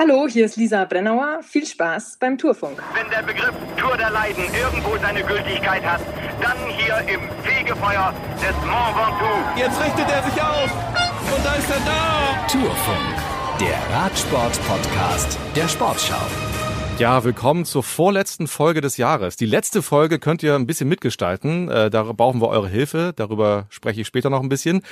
Hallo, hier ist Lisa Brennauer. Viel Spaß beim Tourfunk. Wenn der Begriff Tour der Leiden irgendwo seine Gültigkeit hat, dann hier im Fegefeuer des Mont Ventoux. Jetzt richtet er sich auf und da ist er da. Tourfunk, der Radsport-Podcast der Sportschau. Ja, willkommen zur vorletzten Folge des Jahres. Die letzte Folge könnt ihr ein bisschen mitgestalten. Äh, da brauchen wir eure Hilfe. Darüber spreche ich später noch ein bisschen.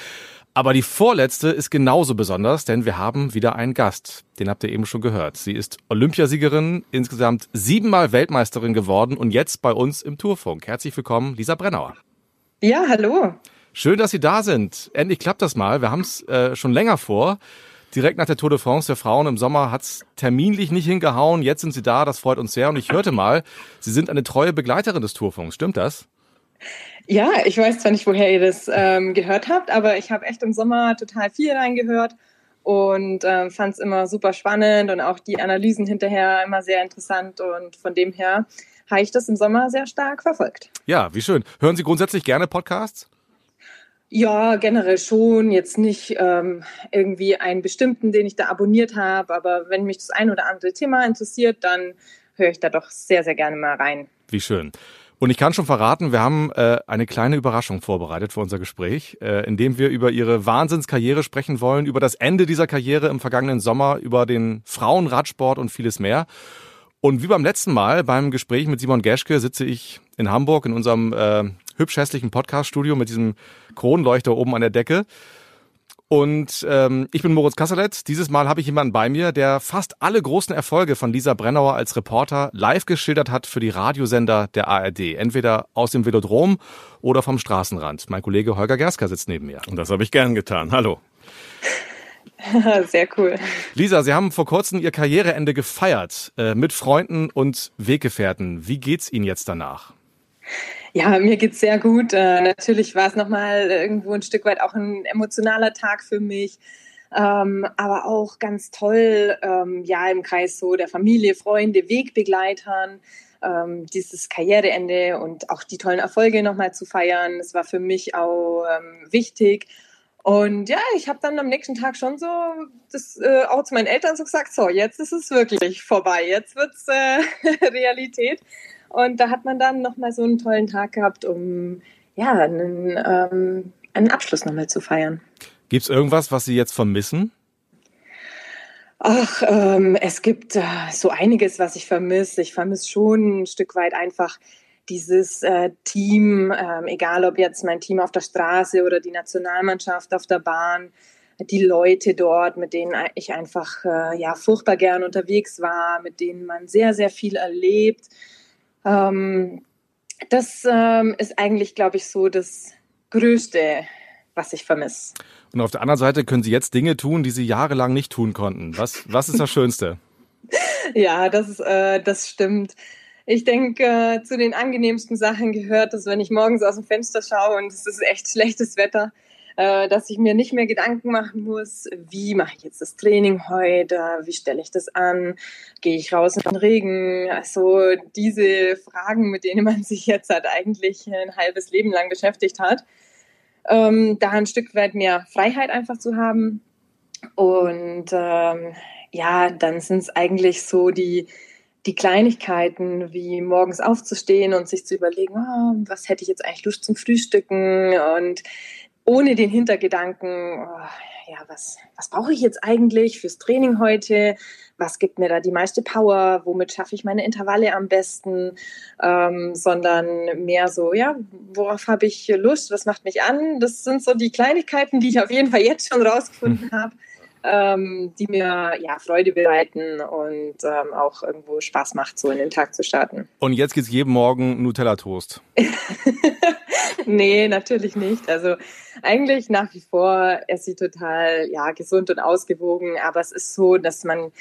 Aber die vorletzte ist genauso besonders, denn wir haben wieder einen Gast. Den habt ihr eben schon gehört. Sie ist Olympiasiegerin, insgesamt siebenmal Weltmeisterin geworden und jetzt bei uns im Tourfunk. Herzlich willkommen, Lisa Brennauer. Ja, hallo. Schön, dass Sie da sind. Endlich klappt das mal. Wir haben es äh, schon länger vor. Direkt nach der Tour de France der Frauen im Sommer hat es terminlich nicht hingehauen. Jetzt sind Sie da, das freut uns sehr. Und ich hörte mal, Sie sind eine treue Begleiterin des Tourfunks. Stimmt das? Ja, ich weiß zwar nicht, woher ihr das ähm, gehört habt, aber ich habe echt im Sommer total viel reingehört und äh, fand es immer super spannend und auch die Analysen hinterher immer sehr interessant und von dem her habe ich das im Sommer sehr stark verfolgt. Ja, wie schön. Hören Sie grundsätzlich gerne Podcasts? Ja, generell schon. Jetzt nicht ähm, irgendwie einen bestimmten, den ich da abonniert habe, aber wenn mich das ein oder andere Thema interessiert, dann höre ich da doch sehr, sehr gerne mal rein. Wie schön. Und ich kann schon verraten, wir haben äh, eine kleine Überraschung vorbereitet für unser Gespräch, äh, in dem wir über ihre Wahnsinnskarriere sprechen wollen, über das Ende dieser Karriere im vergangenen Sommer, über den Frauenradsport und vieles mehr. Und wie beim letzten Mal beim Gespräch mit Simon Geschke sitze ich in Hamburg in unserem äh, hübsch hässlichen Podcaststudio mit diesem Kronleuchter oben an der Decke. Und ähm, ich bin Moritz Kasselet. Dieses Mal habe ich jemanden bei mir, der fast alle großen Erfolge von Lisa Brennauer als Reporter live geschildert hat für die Radiosender der ARD. Entweder aus dem Velodrom oder vom Straßenrand. Mein Kollege Holger Gersker sitzt neben mir. Und das habe ich gern getan. Hallo. Sehr cool. Lisa, Sie haben vor kurzem Ihr Karriereende gefeiert äh, mit Freunden und Weggefährten. Wie geht's Ihnen jetzt danach? Ja, mir geht's sehr gut. Äh, natürlich war es nochmal irgendwo ein Stück weit auch ein emotionaler Tag für mich. Ähm, aber auch ganz toll, ähm, ja, im Kreis so der Familie, Freunde, Wegbegleitern, ähm, dieses Karriereende und auch die tollen Erfolge nochmal zu feiern. Das war für mich auch ähm, wichtig. Und ja, ich habe dann am nächsten Tag schon so das äh, auch zu meinen Eltern so gesagt, so, jetzt ist es wirklich vorbei, jetzt wird's äh, Realität. Und da hat man dann nochmal so einen tollen Tag gehabt, um ja, einen, ähm, einen Abschluss nochmal zu feiern. Gibt es irgendwas, was Sie jetzt vermissen? Ach, ähm, es gibt äh, so einiges, was ich vermisse. Ich vermisse schon ein Stück weit einfach dieses äh, Team, ähm, egal ob jetzt mein Team auf der Straße oder die Nationalmannschaft auf der Bahn, die Leute dort, mit denen ich einfach äh, ja furchtbar gern unterwegs war, mit denen man sehr, sehr viel erlebt. Ähm, das ähm, ist eigentlich, glaube ich, so das Größte, was ich vermisse. Und auf der anderen Seite können Sie jetzt Dinge tun, die Sie jahrelang nicht tun konnten. Was, was ist das Schönste? ja, das, äh, das stimmt. Ich denke, äh, zu den angenehmsten Sachen gehört, dass wenn ich morgens aus dem Fenster schaue und es ist echt schlechtes Wetter, dass ich mir nicht mehr Gedanken machen muss, wie mache ich jetzt das Training heute, wie stelle ich das an, gehe ich raus in den Regen, also diese Fragen, mit denen man sich jetzt halt eigentlich ein halbes Leben lang beschäftigt hat, ähm, da ein Stück weit mehr Freiheit einfach zu haben. Und ähm, ja, dann sind es eigentlich so die die Kleinigkeiten, wie morgens aufzustehen und sich zu überlegen, oh, was hätte ich jetzt eigentlich Lust zum Frühstücken? Und ohne den Hintergedanken, oh, ja, was, was brauche ich jetzt eigentlich fürs Training heute? Was gibt mir da die meiste Power? Womit schaffe ich meine Intervalle am besten? Ähm, sondern mehr so, ja, worauf habe ich Lust? Was macht mich an? Das sind so die Kleinigkeiten, die ich auf jeden Fall jetzt schon rausgefunden habe ähm, die mir ja Freude bereiten und ähm, auch irgendwo Spaß macht, so in den Tag zu starten. Und jetzt gibt es jeden Morgen Nutella-Toast. nee, natürlich nicht. Also eigentlich nach wie vor ist sie total ja, gesund und ausgewogen, aber es ist so, dass man,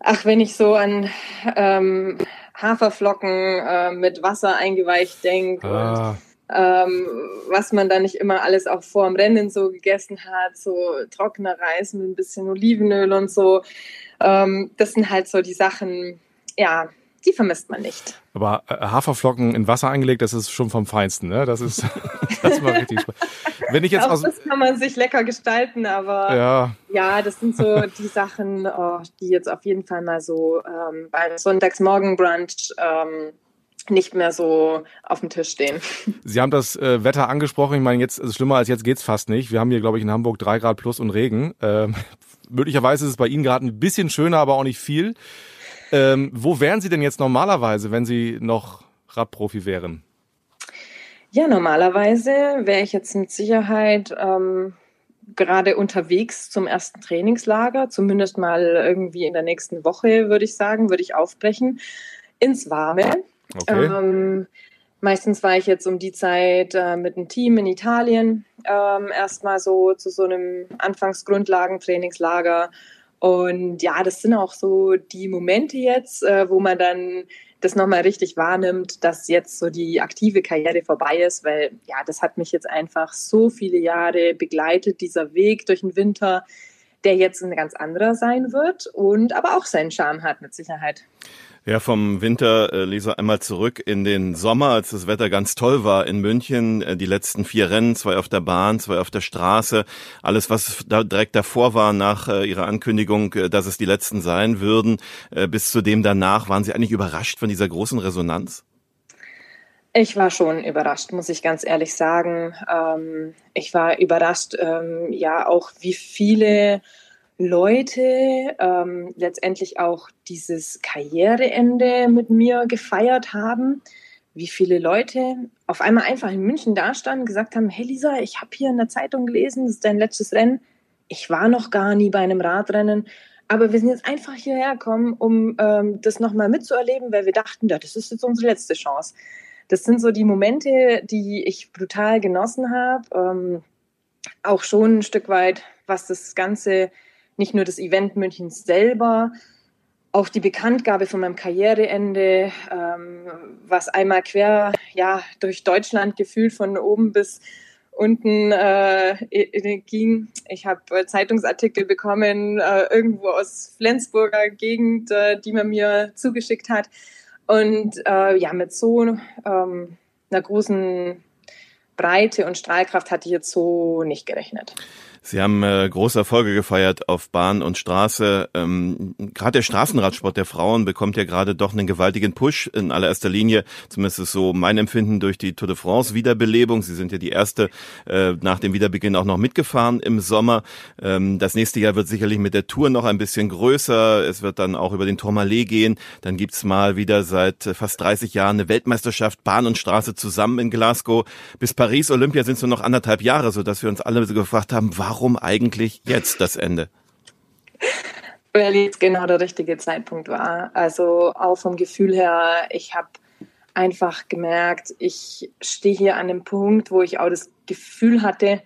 ach, wenn ich so an ähm, Haferflocken äh, mit Wasser eingeweicht denke ah. und ähm, was man da nicht immer alles auch vor dem Rennen so gegessen hat, so trockener Reis mit ein bisschen Olivenöl und so. Ähm, das sind halt so die Sachen, ja, die vermisst man nicht. Aber äh, Haferflocken in Wasser eingelegt, das ist schon vom Feinsten, ne? Das ist, das war richtig spannend. Wenn ich jetzt Auch aus, das kann man sich lecker gestalten, aber ja, ja, das sind so die Sachen, oh, die jetzt auf jeden Fall mal so ähm, beim Sonntagsmorgenbrunch ähm, nicht mehr so auf dem Tisch stehen. Sie haben das äh, Wetter angesprochen. Ich meine, jetzt ist es schlimmer als jetzt geht's fast nicht. Wir haben hier, glaube ich, in Hamburg drei Grad plus und Regen. Ähm, möglicherweise ist es bei Ihnen gerade ein bisschen schöner, aber auch nicht viel. Ähm, wo wären Sie denn jetzt normalerweise, wenn Sie noch Radprofi wären? Ja, normalerweise wäre ich jetzt mit Sicherheit ähm, gerade unterwegs zum ersten Trainingslager, zumindest mal irgendwie in der nächsten Woche, würde ich sagen, würde ich aufbrechen ins Warme. Okay. Ähm, meistens war ich jetzt um die Zeit äh, mit einem Team in Italien ähm, erstmal so zu so einem Anfangsgrundlagentrainingslager. Und ja, das sind auch so die Momente jetzt, äh, wo man dann das nochmal richtig wahrnimmt, dass jetzt so die aktive Karriere vorbei ist, weil ja, das hat mich jetzt einfach so viele Jahre begleitet, dieser Weg durch den Winter, der jetzt ein ganz anderer sein wird und aber auch seinen Charme hat mit Sicherheit. Ja, vom Winter, äh, Lisa, einmal zurück in den Sommer, als das Wetter ganz toll war in München. Äh, die letzten vier Rennen, zwei auf der Bahn, zwei auf der Straße. Alles, was da direkt davor war nach äh, ihrer Ankündigung, äh, dass es die letzten sein würden, äh, bis zu dem danach, waren Sie eigentlich überrascht von dieser großen Resonanz? Ich war schon überrascht, muss ich ganz ehrlich sagen. Ähm, ich war überrascht, ähm, ja, auch wie viele Leute ähm, letztendlich auch dieses Karriereende mit mir gefeiert haben. Wie viele Leute auf einmal einfach in München dastanden, gesagt haben, hey Lisa, ich habe hier in der Zeitung gelesen, das ist dein letztes Rennen. Ich war noch gar nie bei einem Radrennen, aber wir sind jetzt einfach hierher gekommen, um ähm, das nochmal mitzuerleben, weil wir dachten, ja, das ist jetzt unsere letzte Chance. Das sind so die Momente, die ich brutal genossen habe. Ähm, auch schon ein Stück weit, was das Ganze nicht nur das Event Münchens selber, auch die Bekanntgabe von meinem Karriereende, ähm, was einmal quer ja, durch Deutschland gefühlt von oben bis unten äh, ging. Ich habe äh, Zeitungsartikel bekommen, äh, irgendwo aus Flensburger Gegend, äh, die man mir zugeschickt hat. Und äh, ja, mit so ähm, einer großen Breite und Strahlkraft hatte ich jetzt so nicht gerechnet. Sie haben äh, große Erfolge gefeiert auf Bahn und Straße. Ähm, gerade der Straßenradsport der Frauen bekommt ja gerade doch einen gewaltigen Push in allererster Linie. Zumindest ist so mein Empfinden durch die Tour de France Wiederbelebung. Sie sind ja die erste äh, nach dem Wiederbeginn auch noch mitgefahren im Sommer. Ähm, das nächste Jahr wird sicherlich mit der Tour noch ein bisschen größer. Es wird dann auch über den Tourmalet gehen. Dann gibt's mal wieder seit fast 30 Jahren eine Weltmeisterschaft Bahn und Straße zusammen in Glasgow. Bis Paris Olympia sind es nur noch anderthalb Jahre, so dass wir uns alle so gefragt haben, warum warum eigentlich jetzt das Ende? Weil jetzt genau der richtige Zeitpunkt war. Also auch vom Gefühl her, ich habe einfach gemerkt, ich stehe hier an dem Punkt, wo ich auch das Gefühl hatte,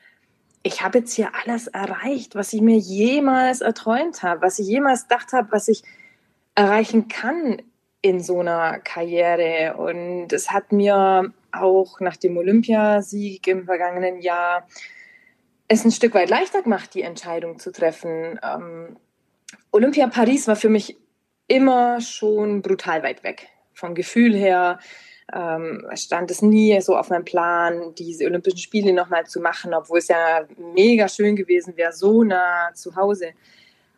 ich habe jetzt hier alles erreicht, was ich mir jemals erträumt habe, was ich jemals gedacht habe, was ich erreichen kann in so einer Karriere. Und es hat mir auch nach dem Olympiasieg im vergangenen Jahr es ein Stück weit leichter gemacht, die Entscheidung zu treffen. Ähm, Olympia Paris war für mich immer schon brutal weit weg. Vom Gefühl her ähm, stand es nie so auf meinem Plan, diese Olympischen Spiele nochmal zu machen, obwohl es ja mega schön gewesen wäre, so nah zu Hause.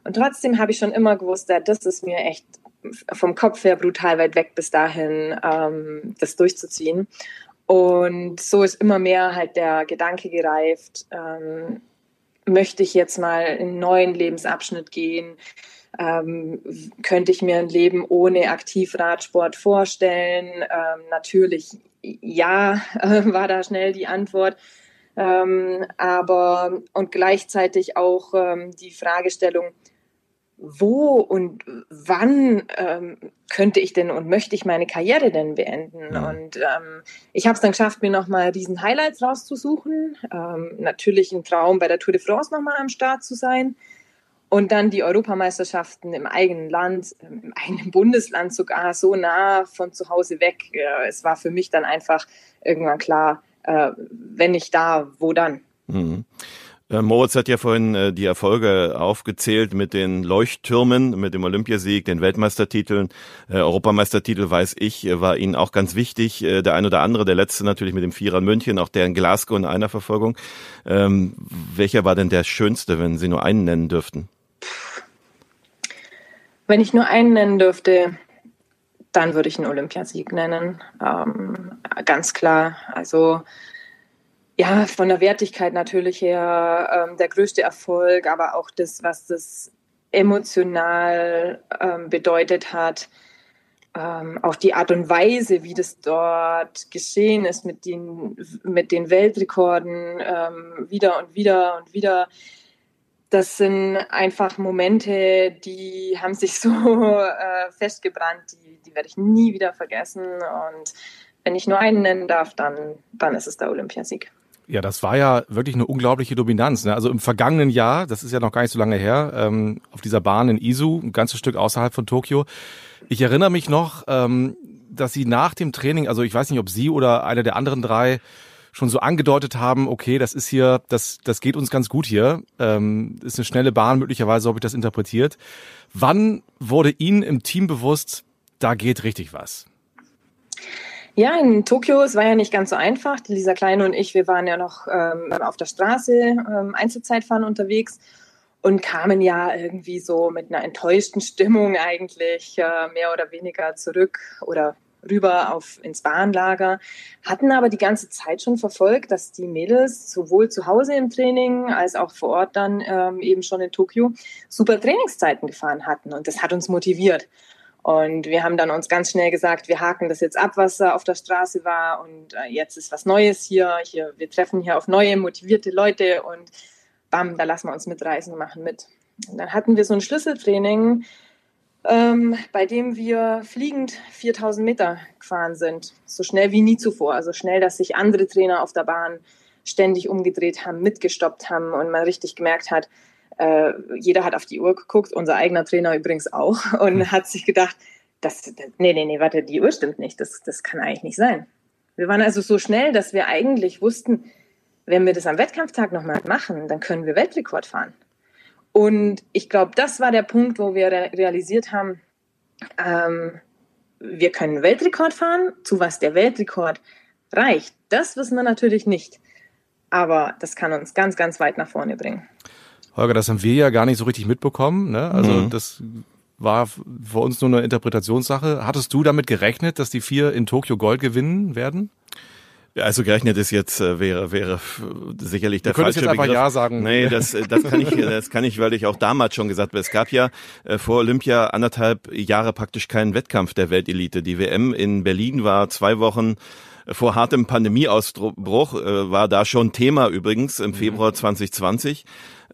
Und trotzdem habe ich schon immer gewusst, das ist mir echt vom Kopf her brutal weit weg bis dahin, ähm, das durchzuziehen. Und so ist immer mehr halt der Gedanke gereift, ähm, möchte ich jetzt mal in einen neuen Lebensabschnitt gehen? Ähm, könnte ich mir ein Leben ohne Aktivradsport vorstellen? Ähm, natürlich ja, äh, war da schnell die Antwort. Ähm, aber und gleichzeitig auch ähm, die Fragestellung, wo und wann ähm, könnte ich denn und möchte ich meine Karriere denn beenden? Ja. Und ähm, ich habe es dann geschafft, mir nochmal diesen Highlights rauszusuchen. Ähm, natürlich ein Traum, bei der Tour de France nochmal am Start zu sein. Und dann die Europameisterschaften im eigenen Land, ähm, im eigenen Bundesland sogar, so nah von zu Hause weg. Äh, es war für mich dann einfach irgendwann klar, äh, wenn nicht da, wo dann? Mhm. Äh, Moritz hat ja vorhin äh, die Erfolge aufgezählt mit den Leuchttürmen, mit dem Olympiasieg, den Weltmeistertiteln, äh, Europameistertitel, weiß ich, war Ihnen auch ganz wichtig. Der ein oder andere, der letzte natürlich mit dem Vierer in München, auch der in Glasgow in einer Verfolgung. Ähm, welcher war denn der schönste, wenn Sie nur einen nennen dürften? Wenn ich nur einen nennen dürfte, dann würde ich einen Olympiasieg nennen. Ähm, ganz klar. Also ja, von der Wertigkeit natürlich her ähm, der größte Erfolg, aber auch das, was das emotional ähm, bedeutet hat. Ähm, auch die Art und Weise, wie das dort geschehen ist mit den, mit den Weltrekorden ähm, wieder und wieder und wieder das sind einfach Momente, die haben sich so äh, festgebrannt, die, die werde ich nie wieder vergessen. Und wenn ich nur einen nennen darf, dann, dann ist es der Olympiasieg. Ja, das war ja wirklich eine unglaubliche Dominanz. Ne? Also im vergangenen Jahr, das ist ja noch gar nicht so lange her, ähm, auf dieser Bahn in Izu, ein ganzes Stück außerhalb von Tokio. Ich erinnere mich noch, ähm, dass sie nach dem Training, also ich weiß nicht, ob sie oder einer der anderen drei schon so angedeutet haben, okay, das ist hier, das, das geht uns ganz gut hier, ähm, ist eine schnelle Bahn, möglicherweise habe ich das interpretiert. Wann wurde Ihnen im Team bewusst, da geht richtig was? Ja, in Tokio, es war ja nicht ganz so einfach. Lisa Kleine und ich, wir waren ja noch ähm, auf der Straße ähm, Einzelzeitfahren unterwegs und kamen ja irgendwie so mit einer enttäuschten Stimmung eigentlich äh, mehr oder weniger zurück oder rüber auf ins Bahnlager, hatten aber die ganze Zeit schon verfolgt, dass die Mädels sowohl zu Hause im Training als auch vor Ort dann ähm, eben schon in Tokio super Trainingszeiten gefahren hatten und das hat uns motiviert. Und wir haben dann uns ganz schnell gesagt, wir haken das jetzt ab, was auf der Straße war und äh, jetzt ist was Neues hier. hier. Wir treffen hier auf neue, motivierte Leute und bam, da lassen wir uns mitreißen und machen mit. Und dann hatten wir so ein Schlüsseltraining, ähm, bei dem wir fliegend 4000 Meter gefahren sind. So schnell wie nie zuvor. Also schnell, dass sich andere Trainer auf der Bahn ständig umgedreht haben, mitgestoppt haben und man richtig gemerkt hat, äh, jeder hat auf die Uhr geguckt, unser eigener Trainer übrigens auch, und hm. hat sich gedacht, das, das, nee, nee, nee, warte, die Uhr stimmt nicht, das, das kann eigentlich nicht sein. Wir waren also so schnell, dass wir eigentlich wussten, wenn wir das am Wettkampftag nochmal machen, dann können wir Weltrekord fahren. Und ich glaube, das war der Punkt, wo wir realisiert haben, ähm, wir können Weltrekord fahren, zu was der Weltrekord reicht. Das wissen wir natürlich nicht. Aber das kann uns ganz, ganz weit nach vorne bringen. Holger, das haben wir ja gar nicht so richtig mitbekommen. Ne? Also mhm. das war für uns nur eine Interpretationssache. Hattest du damit gerechnet, dass die vier in Tokio Gold gewinnen werden? Also gerechnet ist jetzt äh, wäre wäre sicherlich der du falsche jetzt Begriff. einfach ja sagen. Nee, das das kann ich das kann ich, weil ich auch damals schon gesagt habe, es gab ja äh, vor Olympia anderthalb Jahre praktisch keinen Wettkampf der Weltelite. Die WM in Berlin war zwei Wochen vor hartem Pandemieausbruch, äh, war da schon Thema übrigens im Februar 2020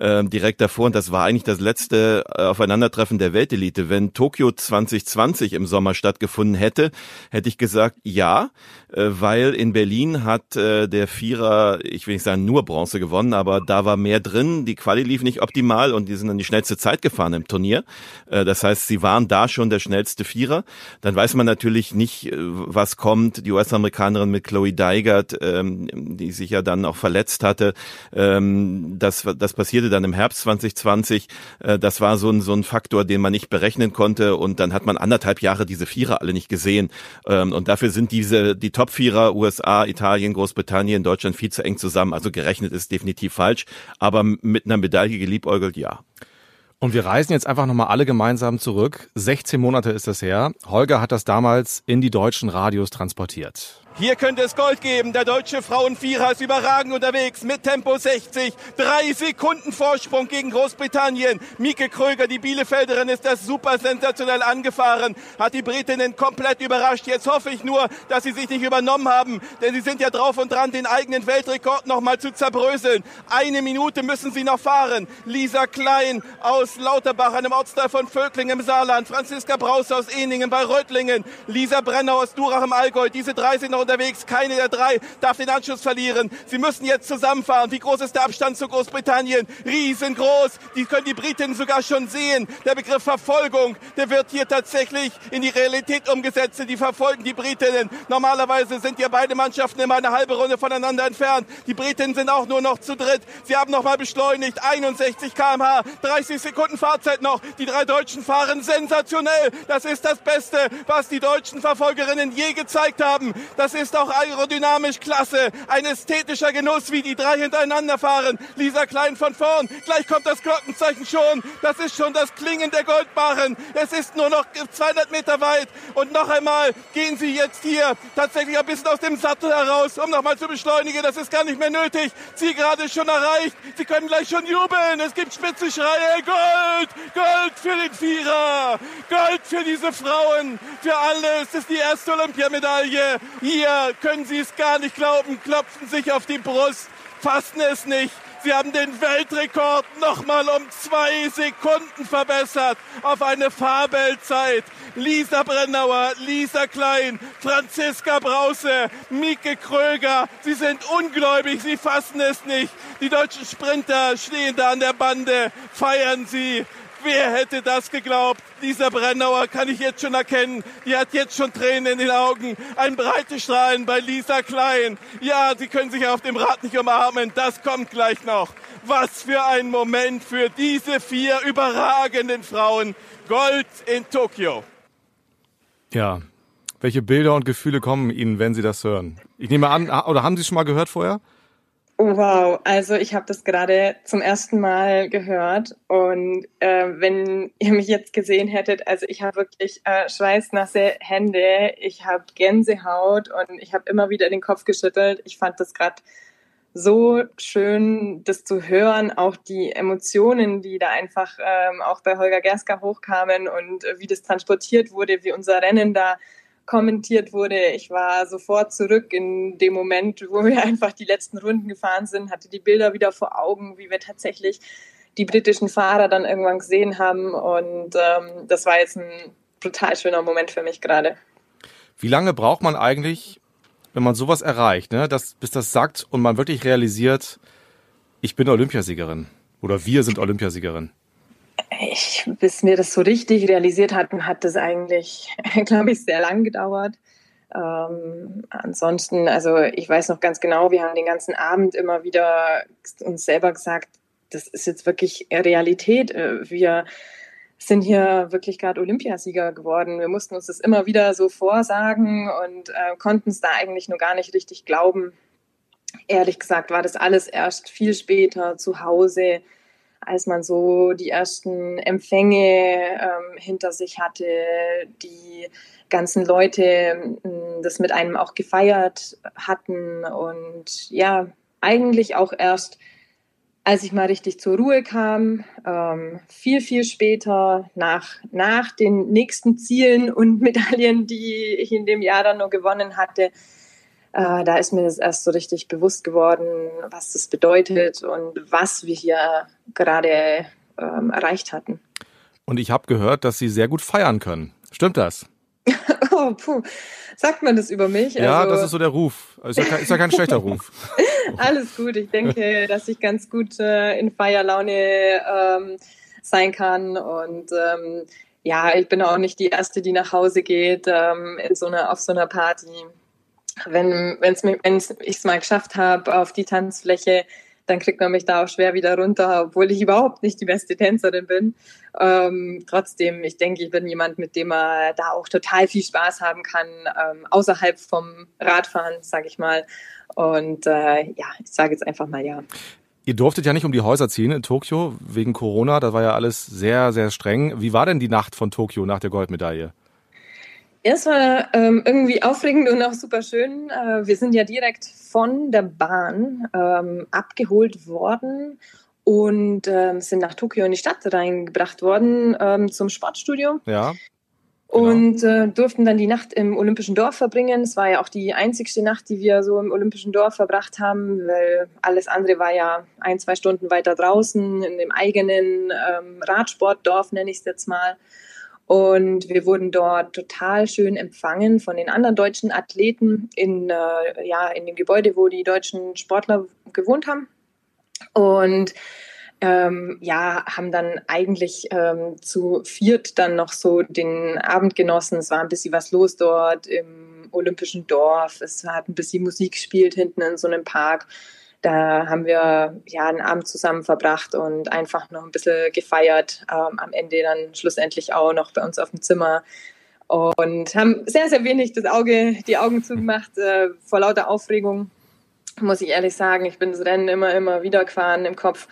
äh, direkt davor. Und das war eigentlich das letzte äh, Aufeinandertreffen der Weltelite. Wenn Tokio 2020 im Sommer stattgefunden hätte, hätte ich gesagt, ja, äh, weil in Berlin hat äh, der Vierer, ich will nicht sagen nur Bronze gewonnen, aber da war mehr drin. Die Quali lief nicht optimal und die sind dann die schnellste Zeit gefahren im Turnier. Das heißt, sie waren da schon der schnellste Vierer. Dann weiß man natürlich nicht, was kommt. Die US-Amerikanerin mit Chloe Deigert, ähm, die sich ja dann auch verletzt hatte, ähm, das, das passiert passierte dann im Herbst 2020. Äh, das war so ein, so ein Faktor, den man nicht berechnen konnte. Und dann hat man anderthalb Jahre diese Vierer alle nicht gesehen. Ähm, und dafür sind diese, die Top-Vierer, USA, Italien, Großbritannien, Deutschland viel zu eng zusammen. Also gerechnet ist definitiv falsch. Aber mit einer Medaille geliebäugelt, ja. Und wir reisen jetzt einfach nochmal alle gemeinsam zurück. 16 Monate ist das her. Holger hat das damals in die deutschen Radios transportiert. Hier könnte es Gold geben. Der deutsche Frauenvierer ist überragend unterwegs mit Tempo 60. Drei Sekunden Vorsprung gegen Großbritannien. Mieke Kröger, die Bielefelderin, ist das super sensationell angefahren. Hat die Britinnen komplett überrascht. Jetzt hoffe ich nur, dass sie sich nicht übernommen haben. Denn sie sind ja drauf und dran, den eigenen Weltrekord nochmal zu zerbröseln. Eine Minute müssen sie noch fahren. Lisa Klein aus Lauterbach, einem Ortsteil von Völkling im Saarland. Franziska Braus aus Eningen bei Reutlingen. Lisa Brenner aus Durach im Allgäu. Diese drei sind noch unterwegs. Keine der drei darf den Anschluss verlieren. Sie müssen jetzt zusammenfahren. Wie groß ist der Abstand zu Großbritannien? Riesengroß. Die können die Briten sogar schon sehen. Der Begriff Verfolgung, der wird hier tatsächlich in die Realität umgesetzt. Die verfolgen die Britinnen. Normalerweise sind ja beide Mannschaften immer eine halbe Runde voneinander entfernt. Die Briten sind auch nur noch zu dritt. Sie haben nochmal beschleunigt. 61 kmh, 30 Sekunden Fahrzeit noch. Die drei Deutschen fahren sensationell. Das ist das Beste, was die deutschen Verfolgerinnen je gezeigt haben. Das ist auch aerodynamisch klasse. Ein ästhetischer Genuss, wie die drei hintereinander fahren. Lisa Klein von vorn. Gleich kommt das Glockenzeichen schon. Das ist schon das Klingen der Goldbarren. Es ist nur noch 200 Meter weit. Und noch einmal gehen sie jetzt hier tatsächlich ein bisschen aus dem Sattel heraus, um nochmal zu beschleunigen. Das ist gar nicht mehr nötig. Zielgerade ist schon erreicht. Sie können gleich schon jubeln. Es gibt Spitzenschreie. Gold! Gold für den Vierer! Gold für diese Frauen! Für alle! Es ist die erste Olympiamedaille. Hier können Sie es gar nicht glauben, klopfen sich auf die Brust, fassen es nicht. Sie haben den Weltrekord nochmal um zwei Sekunden verbessert auf eine Fabelzeit. Lisa Brennauer, Lisa Klein, Franziska Brause, Mieke Kröger. Sie sind ungläubig, sie fassen es nicht. Die deutschen Sprinter stehen da an der Bande, feiern sie. Wer hätte das geglaubt? Lisa Brennauer kann ich jetzt schon erkennen. Die hat jetzt schon Tränen in den Augen. Ein breites Strahlen bei Lisa Klein. Ja, sie können sich auf dem Rad nicht umarmen. Das kommt gleich noch. Was für ein Moment für diese vier überragenden Frauen. Gold in Tokio. Ja. Welche Bilder und Gefühle kommen Ihnen, wenn Sie das hören? Ich nehme an, oder haben Sie es schon mal gehört vorher? Wow, also ich habe das gerade zum ersten Mal gehört und äh, wenn ihr mich jetzt gesehen hättet, also ich habe wirklich äh, schweißnasse Hände, ich habe Gänsehaut und ich habe immer wieder den Kopf geschüttelt. Ich fand das gerade so schön, das zu hören, auch die Emotionen, die da einfach ähm, auch bei Holger Gerska hochkamen und äh, wie das transportiert wurde, wie unser Rennen da kommentiert wurde. Ich war sofort zurück in dem Moment, wo wir einfach die letzten Runden gefahren sind, hatte die Bilder wieder vor Augen, wie wir tatsächlich die britischen Fahrer dann irgendwann gesehen haben. Und ähm, das war jetzt ein brutal schöner Moment für mich gerade. Wie lange braucht man eigentlich, wenn man sowas erreicht, ne? das, bis das sagt und man wirklich realisiert, ich bin Olympiasiegerin oder wir sind Olympiasiegerin? Ich, bis wir das so richtig realisiert hatten, hat das eigentlich, glaube ich, sehr lang gedauert. Ähm, ansonsten, also ich weiß noch ganz genau, wir haben den ganzen Abend immer wieder uns selber gesagt, das ist jetzt wirklich Realität. Äh, wir sind hier wirklich gerade Olympiasieger geworden. Wir mussten uns das immer wieder so vorsagen und äh, konnten es da eigentlich nur gar nicht richtig glauben. Ehrlich gesagt war das alles erst viel später zu Hause als man so die ersten Empfänge ähm, hinter sich hatte, die ganzen Leute ähm, das mit einem auch gefeiert hatten und ja, eigentlich auch erst, als ich mal richtig zur Ruhe kam, ähm, viel, viel später nach, nach den nächsten Zielen und Medaillen, die ich in dem Jahr dann nur gewonnen hatte, äh, da ist mir das erst so richtig bewusst geworden, was das bedeutet und was wir hier gerade ähm, erreicht hatten. Und ich habe gehört, dass Sie sehr gut feiern können. Stimmt das? oh, puh. Sagt man das über mich? Ja, also, das ist so der Ruf. Ist ja kein, ist ja kein schlechter Ruf. Alles gut. Ich denke, dass ich ganz gut äh, in Feierlaune ähm, sein kann und ähm, ja, ich bin auch nicht die erste, die nach Hause geht ähm, in so einer, auf so einer Party wenn wenn's mir, wenn ich es mal geschafft habe auf die Tanzfläche, dann kriegt man mich da auch schwer wieder runter, obwohl ich überhaupt nicht die beste Tänzerin bin. Ähm, trotzdem, ich denke, ich bin jemand, mit dem man da auch total viel Spaß haben kann, ähm, außerhalb vom Radfahren, sage ich mal. Und äh, ja, ich sage jetzt einfach mal ja. Ihr durftet ja nicht um die Häuser ziehen in Tokio wegen Corona. Das war ja alles sehr, sehr streng. Wie war denn die Nacht von Tokio nach der Goldmedaille? Es war ähm, irgendwie aufregend und auch super schön. Äh, wir sind ja direkt von der Bahn ähm, abgeholt worden und ähm, sind nach Tokio in die Stadt reingebracht worden ähm, zum Sportstudio. Ja. Genau. Und äh, durften dann die Nacht im Olympischen Dorf verbringen. Es war ja auch die einzigste Nacht, die wir so im Olympischen Dorf verbracht haben, weil alles andere war ja ein, zwei Stunden weiter draußen in dem eigenen ähm, Radsportdorf, nenne ich es jetzt mal. Und wir wurden dort total schön empfangen von den anderen deutschen Athleten in, äh, ja, in dem Gebäude, wo die deutschen Sportler gewohnt haben. Und ähm, ja, haben dann eigentlich ähm, zu viert dann noch so den Abend genossen. Es war ein bisschen was los dort im Olympischen Dorf. Es hat ein bisschen Musik gespielt hinten in so einem Park. Da haben wir ja einen Abend zusammen verbracht und einfach noch ein bisschen gefeiert. Ähm, am Ende dann schlussendlich auch noch bei uns auf dem Zimmer und haben sehr, sehr wenig das Auge, die Augen zugemacht äh, vor lauter Aufregung. Muss ich ehrlich sagen, ich bin das Rennen immer, immer wieder gefahren im Kopf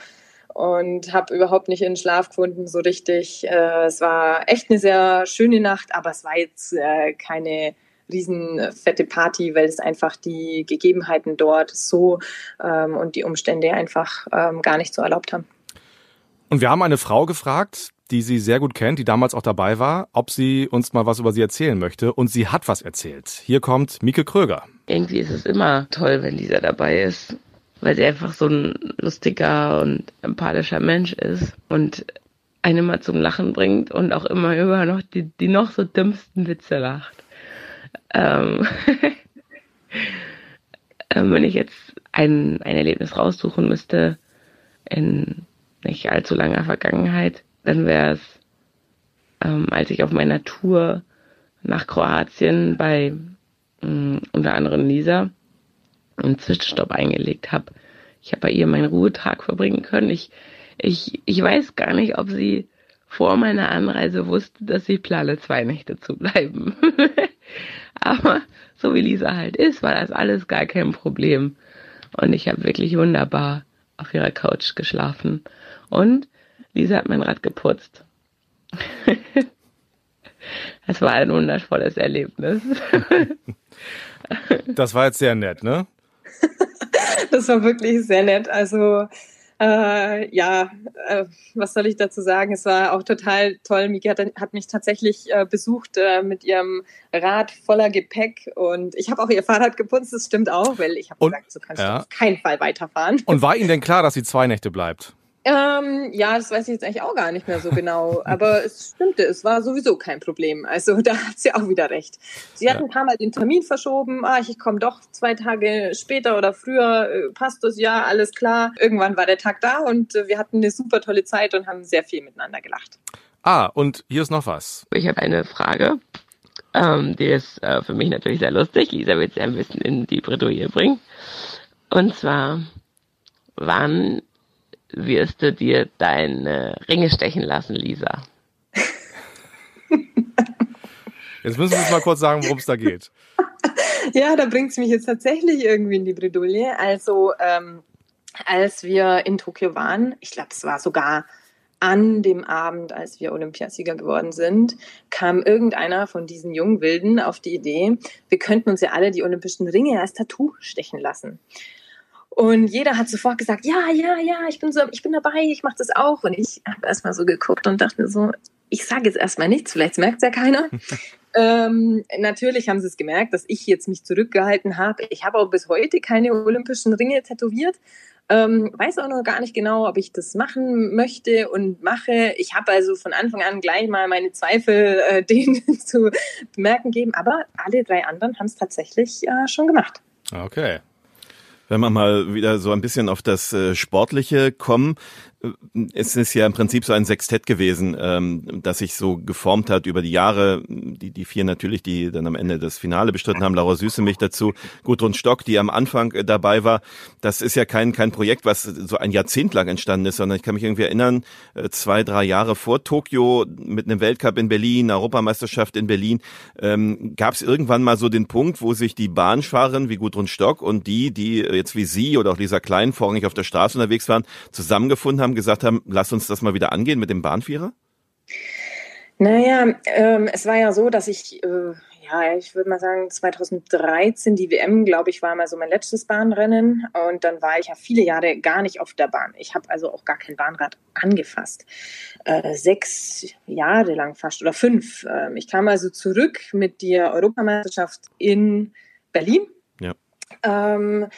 und habe überhaupt nicht in Schlaf gefunden so richtig. Äh, es war echt eine sehr schöne Nacht, aber es war jetzt äh, keine riesen fette Party, weil es einfach die Gegebenheiten dort so ähm, und die Umstände einfach ähm, gar nicht so erlaubt haben. Und wir haben eine Frau gefragt, die sie sehr gut kennt, die damals auch dabei war, ob sie uns mal was über sie erzählen möchte. Und sie hat was erzählt. Hier kommt Mieke Kröger. Irgendwie ist es immer toll, wenn Lisa dabei ist, weil sie einfach so ein lustiger und empathischer Mensch ist und einen immer zum Lachen bringt und auch immer über noch die, die noch so dümmsten Witze lacht. Ähm, ähm, wenn ich jetzt ein, ein Erlebnis raussuchen müsste in nicht allzu langer Vergangenheit, dann wäre es, ähm, als ich auf meiner Tour nach Kroatien bei ähm, unter anderem Lisa einen Zwischenstopp eingelegt habe. Ich habe bei ihr meinen Ruhetag verbringen können. Ich, ich, ich weiß gar nicht, ob sie vor meiner Anreise wusste, dass ich plane, zwei Nächte zu bleiben. Aber so wie Lisa halt ist, war das alles gar kein Problem. Und ich habe wirklich wunderbar auf ihrer Couch geschlafen. Und Lisa hat mein Rad geputzt. Es war ein wundervolles Erlebnis. Das war jetzt sehr nett, ne? Das war wirklich sehr nett. Also äh, ja, äh, was soll ich dazu sagen? Es war auch total toll. Miki hat, hat mich tatsächlich äh, besucht äh, mit ihrem Rad voller Gepäck und ich habe auch ihr Fahrrad geputzt, das stimmt auch, weil ich habe gesagt, so kannst ja. du auf keinen Fall weiterfahren. Und war Ihnen denn klar, dass sie zwei Nächte bleibt? Ähm, ja, das weiß ich jetzt eigentlich auch gar nicht mehr so genau. Aber es stimmte, es war sowieso kein Problem. Also da hat sie auch wieder recht. Sie hat ja. ein paar Mal den Termin verschoben. Ah, ich komme doch zwei Tage später oder früher. Äh, passt das? Ja, alles klar. Irgendwann war der Tag da und äh, wir hatten eine super tolle Zeit und haben sehr viel miteinander gelacht. Ah, und hier ist noch was. Ich habe eine Frage. Ähm, die ist äh, für mich natürlich sehr lustig. Lisa wird sie ein bisschen in die Bredouille bringen. Und zwar, wann wirst du dir deine Ringe stechen lassen, Lisa? Jetzt müssen wir uns mal kurz sagen, worum es da geht. Ja, da bringt es mich jetzt tatsächlich irgendwie in die Bredouille. Also, ähm, als wir in Tokio waren, ich glaube, es war sogar an dem Abend, als wir Olympiasieger geworden sind, kam irgendeiner von diesen jungen Wilden auf die Idee, wir könnten uns ja alle die olympischen Ringe als Tattoo stechen lassen. Und jeder hat sofort gesagt, ja, ja, ja, ich bin so, ich bin dabei, ich mache das auch. Und ich habe erstmal so geguckt und dachte so, ich sage jetzt erstmal nichts, vielleicht merkt es ja keiner. ähm, natürlich haben sie es gemerkt, dass ich jetzt mich zurückgehalten habe. Ich habe auch bis heute keine olympischen Ringe tätowiert. Ähm, weiß auch noch gar nicht genau, ob ich das machen möchte und mache. Ich habe also von Anfang an gleich mal meine Zweifel äh, denen zu bemerken gegeben, aber alle drei anderen haben es tatsächlich äh, schon gemacht. Okay. Wenn wir mal wieder so ein bisschen auf das äh, Sportliche kommen, es ist ja im Prinzip so ein Sextett gewesen, ähm, das sich so geformt hat über die Jahre. Die, die vier natürlich, die dann am Ende das Finale bestritten haben, Laura Süße mich dazu, Gudrun Stock, die am Anfang äh, dabei war. Das ist ja kein, kein Projekt, was so ein Jahrzehnt lang entstanden ist, sondern ich kann mich irgendwie erinnern, äh, zwei, drei Jahre vor Tokio mit einem Weltcup in Berlin, Europameisterschaft in Berlin, ähm, gab es irgendwann mal so den Punkt, wo sich die Bahnfahrerin wie Gudrun Stock und die, die jetzt wie Sie oder auch Lisa Klein vorrangig auf der Straße unterwegs waren, zusammengefunden haben, haben, gesagt haben, lass uns das mal wieder angehen mit dem Bahnvierer? Naja, ähm, es war ja so, dass ich, äh, ja, ich würde mal sagen, 2013 die WM, glaube ich, war mal so mein letztes Bahnrennen. Und dann war ich ja viele Jahre gar nicht auf der Bahn. Ich habe also auch gar kein Bahnrad angefasst. Äh, sechs Jahre lang fast oder fünf. Ähm, ich kam also zurück mit der Europameisterschaft in Berlin. Ja. Ähm,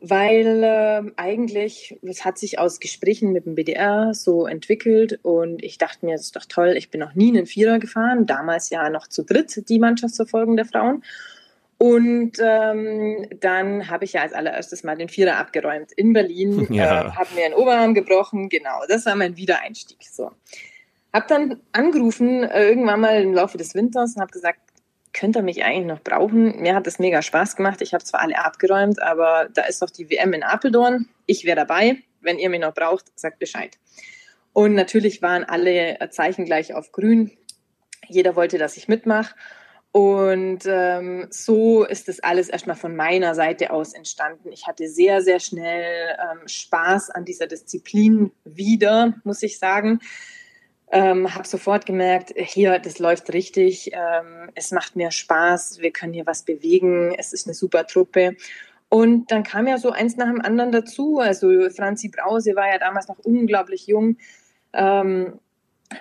weil äh, eigentlich, es hat sich aus Gesprächen mit dem BDR so entwickelt und ich dachte mir, das ist doch toll, ich bin noch nie einen Vierer gefahren, damals ja noch zu dritt die Mannschaftsverfolgung der Frauen. Und ähm, dann habe ich ja als allererstes mal den Vierer abgeräumt in Berlin, ja. äh, habe mir einen Oberarm gebrochen, genau, das war mein Wiedereinstieg. So. Hab dann angerufen, äh, irgendwann mal im Laufe des Winters und habe gesagt, könnt ihr mich eigentlich noch brauchen? Mir hat das mega Spaß gemacht. Ich habe zwar alle abgeräumt, aber da ist doch die WM in Apeldoorn. Ich wäre dabei. Wenn ihr mich noch braucht, sagt Bescheid. Und natürlich waren alle Zeichen gleich auf grün. Jeder wollte, dass ich mitmache. Und ähm, so ist das alles erstmal von meiner Seite aus entstanden. Ich hatte sehr, sehr schnell ähm, Spaß an dieser Disziplin wieder, muss ich sagen. Ähm, habe sofort gemerkt, hier, das läuft richtig, ähm, es macht mir Spaß, wir können hier was bewegen, es ist eine super Truppe. Und dann kam ja so eins nach dem anderen dazu. Also Franzi Brause war ja damals noch unglaublich jung, ähm,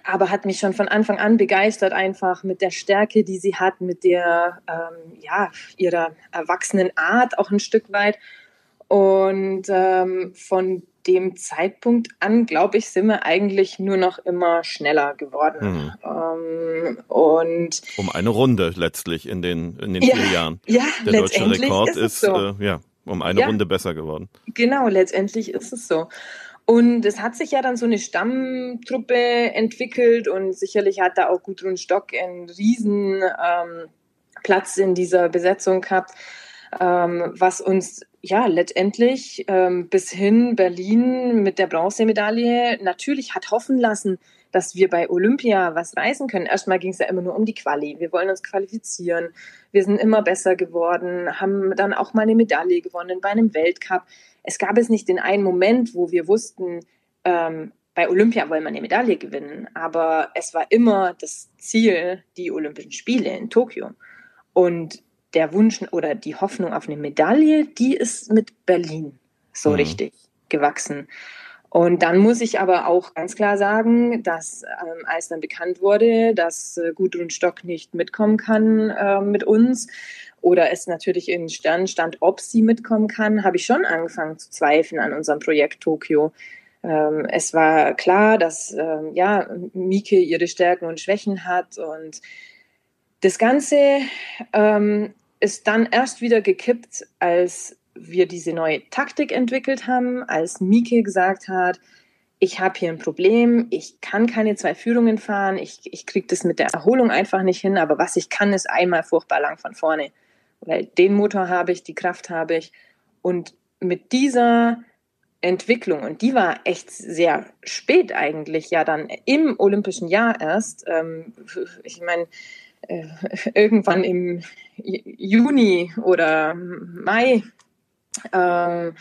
aber hat mich schon von Anfang an begeistert, einfach mit der Stärke, die sie hat, mit der, ähm, ja, ihrer erwachsenen Art auch ein Stück weit. Und ähm, von dem Zeitpunkt an, glaube ich, sind wir eigentlich nur noch immer schneller geworden. Mhm. Ähm, und um eine Runde letztlich in den, in den ja, vier Jahren. Ja, Der deutsche Rekord ist, ist so. äh, ja, um eine ja, Runde besser geworden. Genau, letztendlich ist es so. Und es hat sich ja dann so eine Stammtruppe entwickelt und sicherlich hat da auch Gudrun Stock einen riesen ähm, Platz in dieser Besetzung gehabt, ähm, was uns ja, letztendlich ähm, bis hin Berlin mit der Bronzemedaille natürlich hat hoffen lassen, dass wir bei Olympia was reißen können. Erstmal ging es ja immer nur um die Quali. Wir wollen uns qualifizieren. Wir sind immer besser geworden, haben dann auch mal eine Medaille gewonnen bei einem Weltcup. Es gab es nicht den einen Moment, wo wir wussten, ähm, bei Olympia wollen wir eine Medaille gewinnen. Aber es war immer das Ziel, die Olympischen Spiele in Tokio. Und der Wunsch oder die Hoffnung auf eine Medaille, die ist mit Berlin so mhm. richtig gewachsen. Und dann muss ich aber auch ganz klar sagen, dass ähm, als dann bekannt wurde, dass äh, Gudrun Stock nicht mitkommen kann äh, mit uns oder es natürlich in Sternen stand, ob sie mitkommen kann, habe ich schon angefangen zu zweifeln an unserem Projekt Tokio. Ähm, es war klar, dass ähm, ja Mieke ihre Stärken und Schwächen hat und das Ganze ähm, ist dann erst wieder gekippt, als wir diese neue Taktik entwickelt haben, als Mieke gesagt hat, ich habe hier ein Problem, ich kann keine zwei Führungen fahren, ich, ich kriege das mit der Erholung einfach nicht hin, aber was ich kann, ist einmal furchtbar lang von vorne. Weil den Motor habe ich, die Kraft habe ich. Und mit dieser Entwicklung, und die war echt sehr spät eigentlich, ja dann im olympischen Jahr erst, ähm, ich meine, äh, irgendwann im Juni oder Mai, ähm,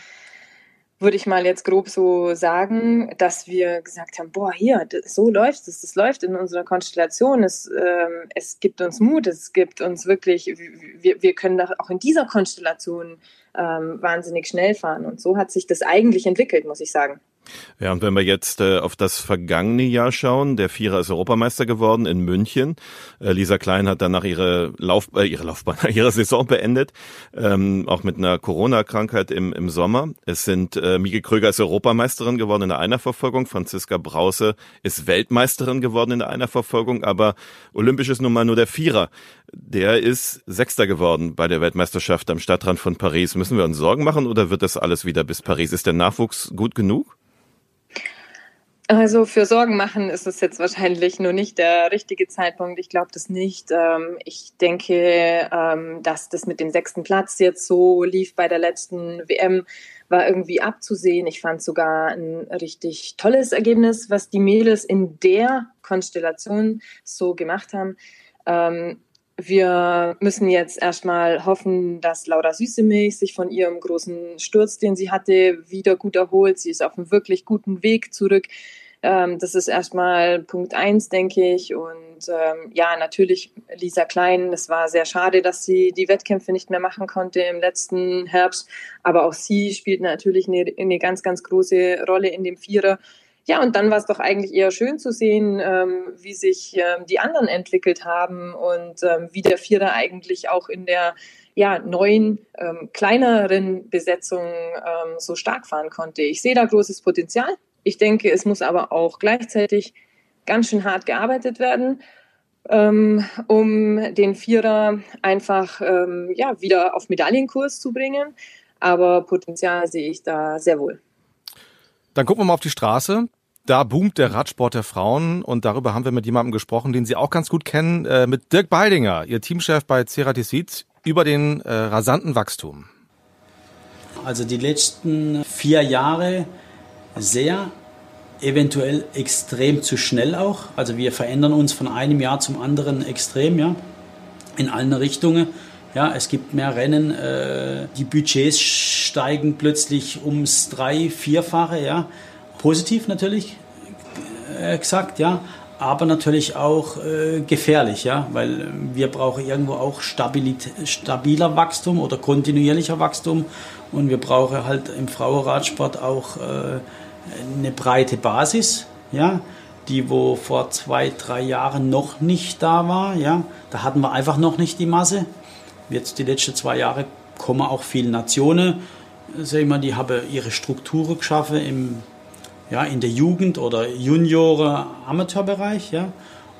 würde ich mal jetzt grob so sagen, dass wir gesagt haben, boah, hier, das, so läuft es, das läuft in unserer Konstellation, es, ähm, es gibt uns Mut, es gibt uns wirklich, wir, wir können auch in dieser Konstellation ähm, wahnsinnig schnell fahren und so hat sich das eigentlich entwickelt, muss ich sagen. Ja, und wenn wir jetzt äh, auf das vergangene Jahr schauen, der Vierer ist Europameister geworden in München. Äh, Lisa Klein hat danach ihre, Lauf, äh, ihre Laufbahn, ihre Saison beendet, ähm, auch mit einer Corona-Krankheit im, im Sommer. Es sind äh, Mieke Kröger ist Europameisterin geworden in der Einerverfolgung, Franziska Brause ist Weltmeisterin geworden in der Einerverfolgung, aber olympisch ist nun mal nur der Vierer. Der ist Sechster geworden bei der Weltmeisterschaft am Stadtrand von Paris. Müssen wir uns Sorgen machen oder wird das alles wieder bis Paris? Ist der Nachwuchs gut genug? Also für Sorgen machen ist es jetzt wahrscheinlich nur nicht der richtige Zeitpunkt. Ich glaube das nicht. Ähm, ich denke, ähm, dass das mit dem sechsten Platz jetzt so lief bei der letzten WM, war irgendwie abzusehen. Ich fand sogar ein richtig tolles Ergebnis, was die Mädels in der Konstellation so gemacht haben. Ähm, wir müssen jetzt erstmal hoffen, dass Laura Süßemilch sich von ihrem großen Sturz, den sie hatte, wieder gut erholt. Sie ist auf einem wirklich guten Weg zurück. Ähm, das ist erstmal Punkt eins, denke ich. Und ähm, ja, natürlich Lisa Klein. Es war sehr schade, dass sie die Wettkämpfe nicht mehr machen konnte im letzten Herbst. Aber auch sie spielt natürlich eine, eine ganz, ganz große Rolle in dem Vierer. Ja, und dann war es doch eigentlich eher schön zu sehen, ähm, wie sich ähm, die anderen entwickelt haben und ähm, wie der Vierer eigentlich auch in der ja, neuen, ähm, kleineren Besetzung ähm, so stark fahren konnte. Ich sehe da großes Potenzial. Ich denke, es muss aber auch gleichzeitig ganz schön hart gearbeitet werden, ähm, um den Vierer einfach ja, wieder auf Medaillenkurs zu bringen. Aber Potenzial sehe ich da sehr wohl. Dann gucken wir mal auf die Straße. Da boomt der Radsport der Frauen und darüber haben wir mit jemandem gesprochen, den Sie auch ganz gut kennen, äh, mit Dirk Baldinger, Ihr Teamchef bei Ceratis über den äh, rasanten Wachstum. Also die letzten vier Jahre sehr, eventuell extrem zu schnell auch. Also wir verändern uns von einem Jahr zum anderen extrem, ja, in allen Richtungen. Ja, es gibt mehr Rennen, äh, die Budgets steigen plötzlich ums drei, vierfache, ja. Positiv natürlich äh, gesagt, ja, aber natürlich auch äh, gefährlich, ja, weil wir brauchen irgendwo auch Stabilit stabiler Wachstum oder kontinuierlicher Wachstum und wir brauchen halt im Frauenradsport auch äh, eine breite Basis, ja, die wo vor zwei, drei Jahren noch nicht da war, ja, da hatten wir einfach noch nicht die Masse. Jetzt die letzten zwei Jahre kommen auch viele Nationen, sag ich mal, die haben ihre Strukturen geschaffen im ja, in der Jugend oder Junioren Amateurbereich, ja.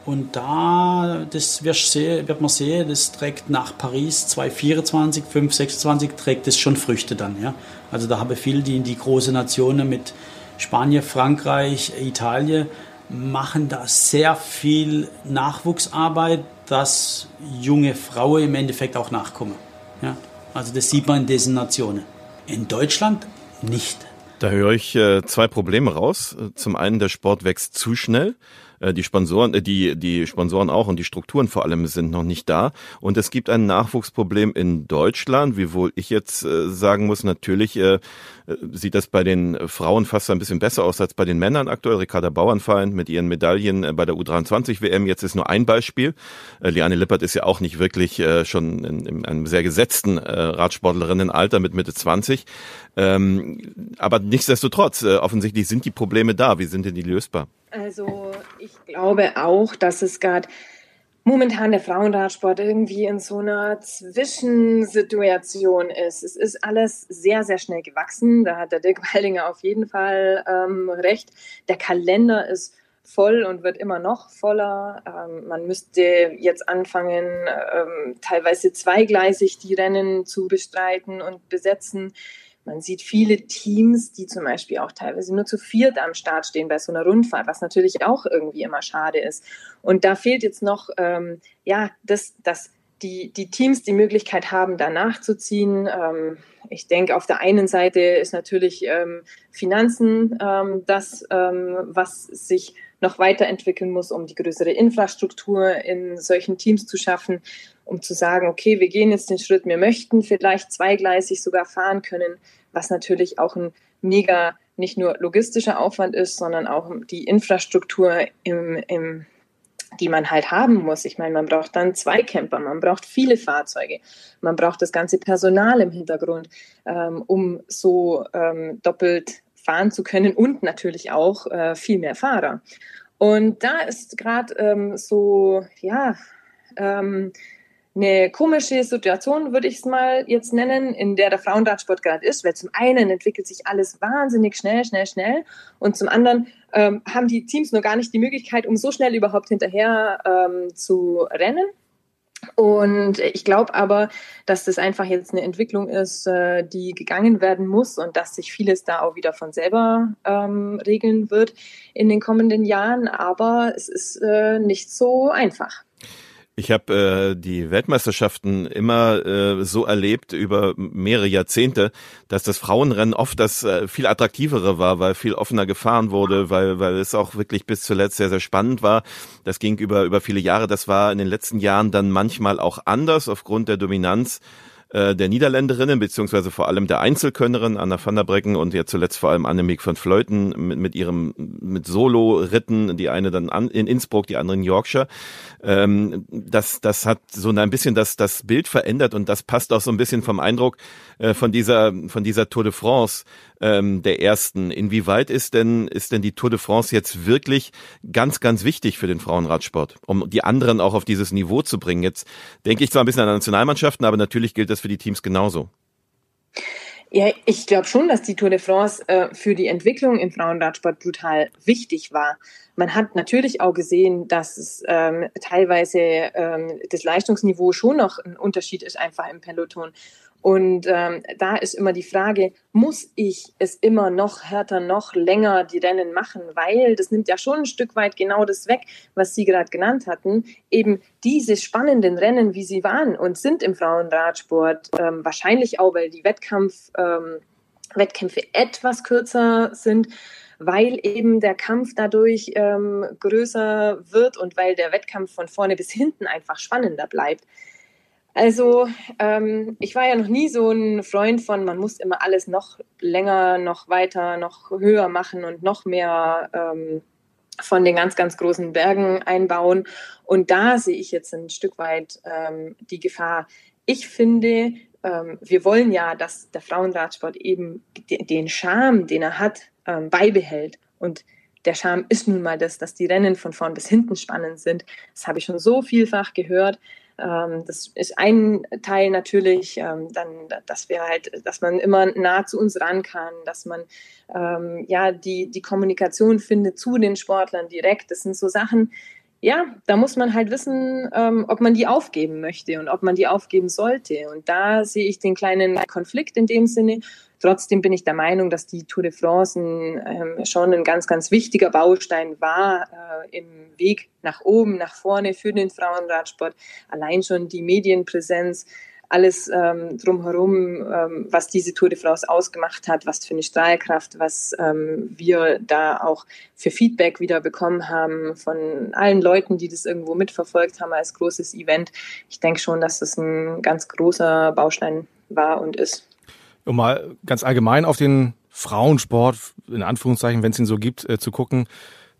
Und da, das wird man sehen, das trägt nach Paris 2024, 5, 26 trägt es schon Früchte dann, ja. Also da habe viele, die in die großen Nationen mit Spanien, Frankreich, Italien, machen da sehr viel Nachwuchsarbeit, dass junge Frauen im Endeffekt auch nachkommen. Ja? Also das sieht man in diesen Nationen. In Deutschland nicht. Da höre ich äh, zwei Probleme raus. Zum einen, der Sport wächst zu schnell. Äh, die Sponsoren, äh, die, die Sponsoren auch und die Strukturen vor allem sind noch nicht da. Und es gibt ein Nachwuchsproblem in Deutschland, wiewohl ich jetzt äh, sagen muss, natürlich sieht das bei den Frauen fast ein bisschen besser aus als bei den Männern aktuell. Ricarda Bauernfeind mit ihren Medaillen bei der U23 WM, jetzt ist nur ein Beispiel. Liane Lippert ist ja auch nicht wirklich schon in, in einem sehr gesetzten Radsportlerinnenalter mit Mitte 20. Ähm, aber nichtsdestotrotz, offensichtlich sind die Probleme da. Wie sind denn die lösbar? Also ich glaube auch, dass es gerade momentan der Frauenradsport irgendwie in so einer Zwischensituation ist. Es ist alles sehr, sehr schnell gewachsen. Da hat der Dirk Waldinger auf jeden Fall ähm, recht. Der Kalender ist voll und wird immer noch voller. Ähm, man müsste jetzt anfangen, ähm, teilweise zweigleisig die Rennen zu bestreiten und besetzen. Man sieht viele Teams, die zum Beispiel auch teilweise nur zu viert am Start stehen bei so einer Rundfahrt, was natürlich auch irgendwie immer schade ist. Und da fehlt jetzt noch, ähm, ja, das, das die, die Teams die Möglichkeit haben, da nachzuziehen. Ähm, ich denke, auf der einen Seite ist natürlich ähm, Finanzen ähm, das, ähm, was sich noch weiterentwickeln muss, um die größere Infrastruktur in solchen Teams zu schaffen, um zu sagen, okay, wir gehen jetzt den Schritt, wir möchten vielleicht zweigleisig sogar fahren können, was natürlich auch ein mega nicht nur logistischer Aufwand ist, sondern auch die Infrastruktur im, im die man halt haben muss. Ich meine, man braucht dann zwei Camper, man braucht viele Fahrzeuge, man braucht das ganze Personal im Hintergrund, ähm, um so ähm, doppelt fahren zu können und natürlich auch äh, viel mehr Fahrer. Und da ist gerade ähm, so, ja, ähm, eine komische Situation, würde ich es mal jetzt nennen, in der der Frauenradsport gerade ist, weil zum einen entwickelt sich alles wahnsinnig schnell, schnell, schnell und zum anderen ähm, haben die Teams nur gar nicht die Möglichkeit, um so schnell überhaupt hinterher ähm, zu rennen. Und ich glaube aber, dass das einfach jetzt eine Entwicklung ist, äh, die gegangen werden muss und dass sich vieles da auch wieder von selber ähm, regeln wird in den kommenden Jahren. Aber es ist äh, nicht so einfach. Ich habe äh, die Weltmeisterschaften immer äh, so erlebt über mehrere Jahrzehnte, dass das Frauenrennen oft das äh, viel attraktivere war, weil viel offener gefahren wurde, weil weil es auch wirklich bis zuletzt sehr sehr spannend war. Das ging über über viele Jahre. Das war in den letzten Jahren dann manchmal auch anders aufgrund der Dominanz äh, der Niederländerinnen, beziehungsweise vor allem der Einzelkönnerin Anna van der Brecken und ja zuletzt vor allem Annemiek van Fleuten mit, mit ihrem mit Solo-Ritten, die eine dann an, in Innsbruck, die andere in Yorkshire. Ähm, das, das hat so ein bisschen das, das Bild verändert und das passt auch so ein bisschen vom Eindruck äh, von dieser, von dieser Tour de France ähm, der ersten. Inwieweit ist denn, ist denn die Tour de France jetzt wirklich ganz, ganz wichtig für den Frauenradsport, um die anderen auch auf dieses Niveau zu bringen? Jetzt denke ich zwar ein bisschen an Nationalmannschaften, aber natürlich gilt das für die Teams genauso. Ja, ich glaube schon, dass die Tour de France äh, für die Entwicklung im Frauenradsport brutal wichtig war. Man hat natürlich auch gesehen, dass es ähm, teilweise ähm, das Leistungsniveau schon noch ein Unterschied ist einfach im Peloton. Und ähm, da ist immer die Frage, muss ich es immer noch härter, noch länger die Rennen machen? Weil das nimmt ja schon ein Stück weit genau das weg, was Sie gerade genannt hatten. Eben diese spannenden Rennen, wie sie waren und sind im Frauenradsport, ähm, wahrscheinlich auch, weil die Wettkampf, ähm, Wettkämpfe etwas kürzer sind, weil eben der Kampf dadurch ähm, größer wird und weil der Wettkampf von vorne bis hinten einfach spannender bleibt. Also ähm, ich war ja noch nie so ein Freund von, man muss immer alles noch länger, noch weiter, noch höher machen und noch mehr ähm, von den ganz, ganz großen Bergen einbauen. Und da sehe ich jetzt ein Stück weit ähm, die Gefahr. Ich finde, ähm, wir wollen ja, dass der Frauenradsport eben den Charme, den er hat, ähm, beibehält. Und der Charme ist nun mal das, dass die Rennen von vorn bis hinten spannend sind. Das habe ich schon so vielfach gehört. Ähm, das ist ein Teil natürlich, ähm, dann, dass wir halt, dass man immer nah zu uns ran kann, dass man ähm, ja die, die Kommunikation findet zu den Sportlern direkt. Das sind so Sachen, ja, da muss man halt wissen, ob man die aufgeben möchte und ob man die aufgeben sollte. Und da sehe ich den kleinen Konflikt in dem Sinne. Trotzdem bin ich der Meinung, dass die Tour de France ein, ähm, schon ein ganz, ganz wichtiger Baustein war äh, im Weg nach oben, nach vorne für den Frauenradsport. Allein schon die Medienpräsenz, alles ähm, drumherum, ähm, was diese Tour de France ausgemacht hat, was für eine Strahlkraft, was ähm, wir da auch für Feedback wieder bekommen haben von allen Leuten, die das irgendwo mitverfolgt haben als großes Event. Ich denke schon, dass das ein ganz großer Baustein war und ist. Um mal ganz allgemein auf den Frauensport, in Anführungszeichen, wenn es ihn so gibt, äh, zu gucken.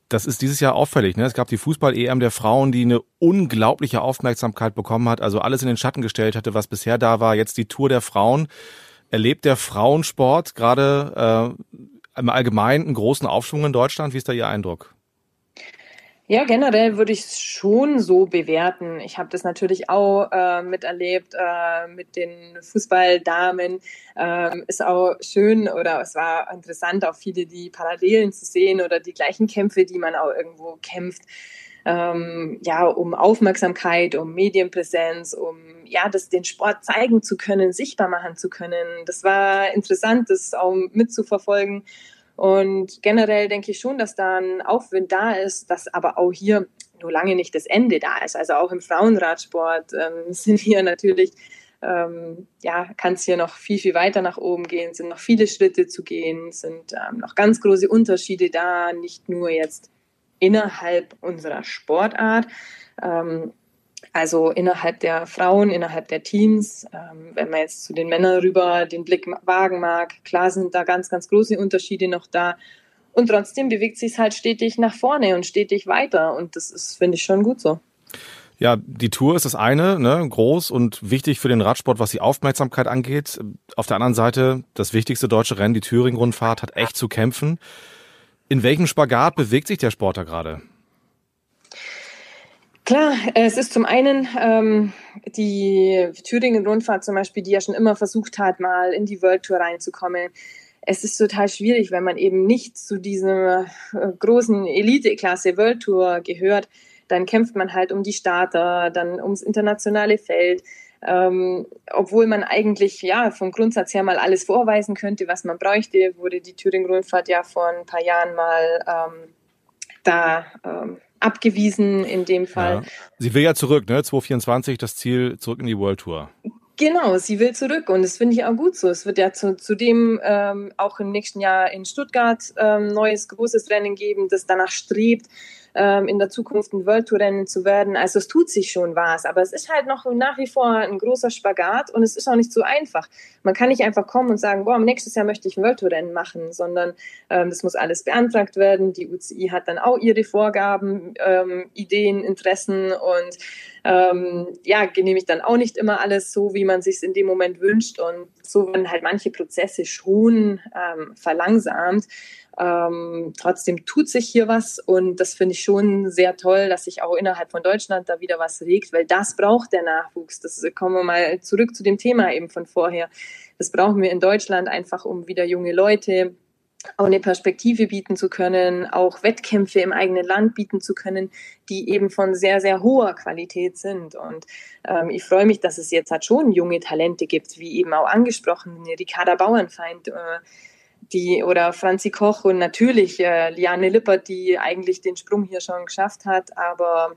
Das ist dieses Jahr auffällig. Ne? Es gab die Fußball-EM der Frauen, die eine unglaubliche Aufmerksamkeit bekommen hat, also alles in den Schatten gestellt hatte, was bisher da war. Jetzt die Tour der Frauen. Erlebt der Frauensport gerade äh, im Allgemeinen einen großen Aufschwung in Deutschland? Wie ist da Ihr Eindruck? Ja, generell würde ich es schon so bewerten. Ich habe das natürlich auch äh, miterlebt äh, mit den Fußballdamen. Ähm, ist auch schön oder es war interessant, auch viele die Parallelen zu sehen oder die gleichen Kämpfe, die man auch irgendwo kämpft. Ähm, ja, um Aufmerksamkeit, um Medienpräsenz, um ja, das den Sport zeigen zu können, sichtbar machen zu können. Das war interessant, das auch mitzuverfolgen. Und generell denke ich schon, dass da ein Aufwind da ist, dass aber auch hier nur lange nicht das Ende da ist. Also auch im Frauenradsport ähm, sind hier natürlich, ähm, ja, kann es hier noch viel, viel weiter nach oben gehen, sind noch viele Schritte zu gehen, sind ähm, noch ganz große Unterschiede da, nicht nur jetzt innerhalb unserer Sportart, ähm, also innerhalb der Frauen, innerhalb der Teams, ähm, wenn man jetzt zu den Männern rüber den Blick wagen mag, klar sind da ganz, ganz große Unterschiede noch da. Und trotzdem bewegt sich es halt stetig nach vorne und stetig weiter. Und das ist, finde ich, schon gut so. Ja, die Tour ist das eine, ne, groß und wichtig für den Radsport, was die Aufmerksamkeit angeht. Auf der anderen Seite, das wichtigste deutsche Rennen, die Thüringen-Rundfahrt, hat echt zu kämpfen. In welchem Spagat bewegt sich der Sportler gerade? Klar, es ist zum einen ähm, die Thüringen-Rundfahrt zum Beispiel, die ja schon immer versucht hat, mal in die World Tour reinzukommen. Es ist total schwierig, wenn man eben nicht zu dieser äh, großen Elite-Klasse World Tour gehört. Dann kämpft man halt um die Starter, dann ums internationale Feld. Ähm, obwohl man eigentlich ja vom Grundsatz her mal alles vorweisen könnte, was man bräuchte, wurde die Thüringen-Rundfahrt ja vor ein paar Jahren mal ähm, da ähm, abgewiesen in dem Fall. Ja. Sie will ja zurück, ne? 2024 das Ziel zurück in die World Tour. Genau, sie will zurück und das finde ich auch gut so. Es wird ja zu, zudem ähm, auch im nächsten Jahr in Stuttgart ähm, neues großes Rennen geben, das danach strebt, ähm, in der Zukunft ein World Tour Rennen zu werden. Also es tut sich schon was, aber es ist halt noch nach wie vor ein großer Spagat und es ist auch nicht so einfach. Man kann nicht einfach kommen und sagen, boah, nächstes Jahr möchte ich ein World Tour Rennen machen, sondern ähm, das muss alles beantragt werden. Die UCI hat dann auch ihre Vorgaben, ähm, Ideen, Interessen und ähm, ja, genehme ich dann auch nicht immer alles so, wie man sich in dem Moment wünscht. Und so werden halt manche Prozesse schon ähm, verlangsamt. Ähm, trotzdem tut sich hier was und das finde ich schon sehr toll, dass sich auch innerhalb von Deutschland da wieder was regt, weil das braucht der Nachwuchs. Das kommen wir mal zurück zu dem Thema eben von vorher. Das brauchen wir in Deutschland einfach, um wieder junge Leute auch eine Perspektive bieten zu können, auch Wettkämpfe im eigenen Land bieten zu können, die eben von sehr, sehr hoher Qualität sind. Und ähm, ich freue mich, dass es jetzt halt schon junge Talente gibt, wie eben auch angesprochen, Ricarda Bauernfeind, äh, die oder Franzi Koch und natürlich äh, Liane Lippert, die eigentlich den Sprung hier schon geschafft hat, aber